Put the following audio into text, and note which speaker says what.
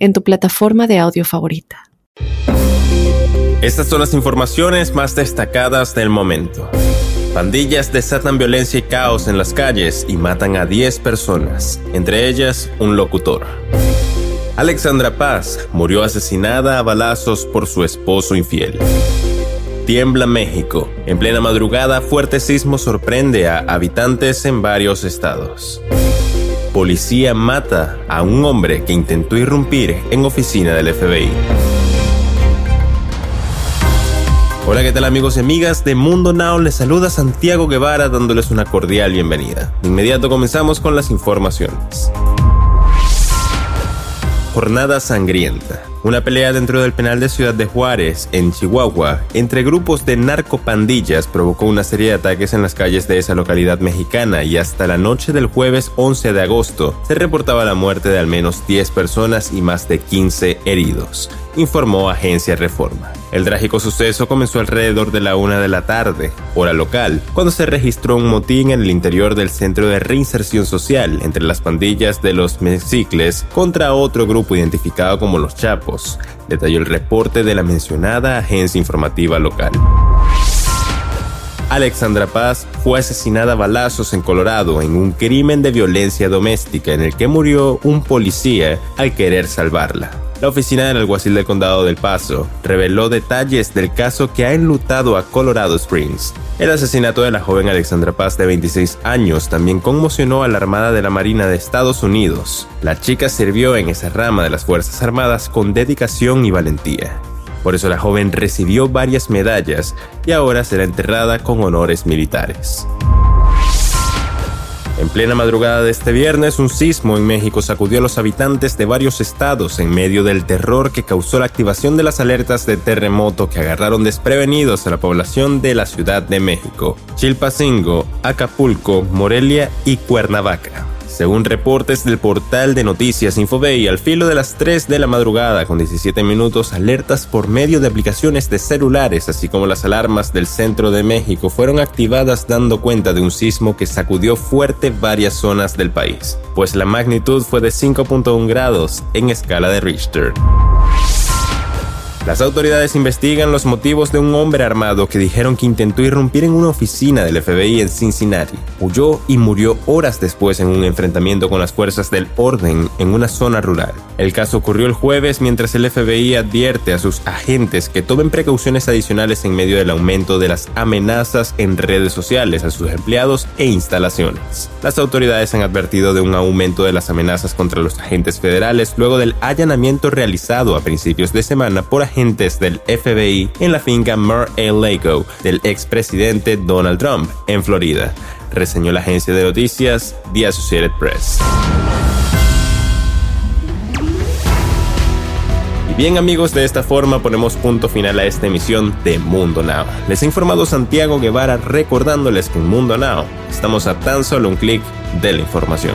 Speaker 1: en tu plataforma de audio favorita.
Speaker 2: Estas son las informaciones más destacadas del momento. Pandillas desatan violencia y caos en las calles y matan a 10 personas, entre ellas un locutor. Alexandra Paz murió asesinada a balazos por su esposo infiel. Tiembla México. En plena madrugada, fuerte sismo sorprende a habitantes en varios estados. Policía mata a un hombre que intentó irrumpir en oficina del FBI. Hola, ¿qué tal amigos y amigas de Mundo Now? Les saluda Santiago Guevara dándoles una cordial bienvenida. De inmediato comenzamos con las informaciones. Jornada sangrienta. Una pelea dentro del penal de Ciudad de Juárez, en Chihuahua, entre grupos de narcopandillas provocó una serie de ataques en las calles de esa localidad mexicana y hasta la noche del jueves 11 de agosto se reportaba la muerte de al menos 10 personas y más de 15 heridos, informó Agencia Reforma. El trágico suceso comenzó alrededor de la una de la tarde, hora local, cuando se registró un motín en el interior del Centro de Reinserción Social entre las pandillas de los Mexicles contra otro grupo identificado como los Chapos detalló el reporte de la mencionada agencia informativa local. Alexandra Paz fue asesinada a balazos en Colorado en un crimen de violencia doméstica en el que murió un policía al querer salvarla. La oficina del alguacil del condado del Paso reveló detalles del caso que ha enlutado a Colorado Springs. El asesinato de la joven Alexandra Paz de 26 años también conmocionó a la Armada de la Marina de Estados Unidos. La chica sirvió en esa rama de las Fuerzas Armadas con dedicación y valentía. Por eso la joven recibió varias medallas y ahora será enterrada con honores militares. En plena madrugada de este viernes, un sismo en México sacudió a los habitantes de varios estados en medio del terror que causó la activación de las alertas de terremoto que agarraron desprevenidos a la población de la Ciudad de México, Chilpacingo, Acapulco, Morelia y Cuernavaca. Según reportes del portal de noticias Infobay, al filo de las 3 de la madrugada con 17 minutos, alertas por medio de aplicaciones de celulares, así como las alarmas del centro de México, fueron activadas dando cuenta de un sismo que sacudió fuerte varias zonas del país, pues la magnitud fue de 5.1 grados en escala de Richter. Las autoridades investigan los motivos de un hombre armado que dijeron que intentó irrumpir en una oficina del FBI en Cincinnati. Huyó y murió horas después en un enfrentamiento con las fuerzas del orden en una zona rural. El caso ocurrió el jueves mientras el FBI advierte a sus agentes que tomen precauciones adicionales en medio del aumento de las amenazas en redes sociales a sus empleados e instalaciones. Las autoridades han advertido de un aumento de las amenazas contra los agentes federales luego del allanamiento realizado a principios de semana por del FBI en la finca Mar-a-Lago del expresidente Donald Trump en Florida, reseñó la agencia de noticias The Associated Press. Bien amigos, de esta forma ponemos punto final a esta emisión de Mundo Now. Les ha informado Santiago Guevara recordándoles que en Mundo Now estamos a tan solo un clic de la información.